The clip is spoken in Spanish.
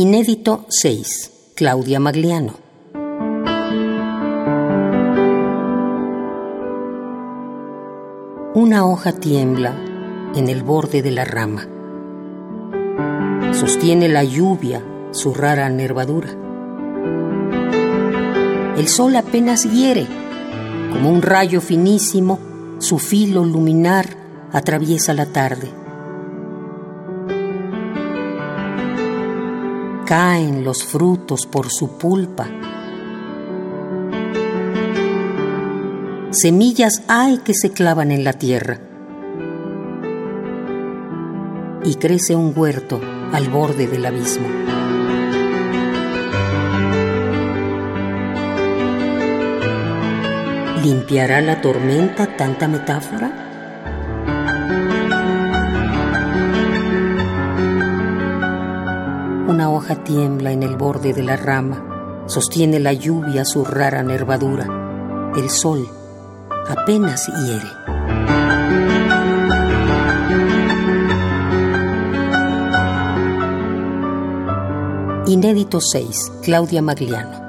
Inédito 6. Claudia Magliano. Una hoja tiembla en el borde de la rama. Sostiene la lluvia su rara nervadura. El sol apenas hiere, como un rayo finísimo, su filo luminar atraviesa la tarde. Caen los frutos por su pulpa. Semillas hay que se clavan en la tierra. Y crece un huerto al borde del abismo. ¿Limpiará la tormenta tanta metáfora? Una hoja tiembla en el borde de la rama, sostiene la lluvia su rara nervadura. El sol apenas hiere. Inédito 6. Claudia Magliano.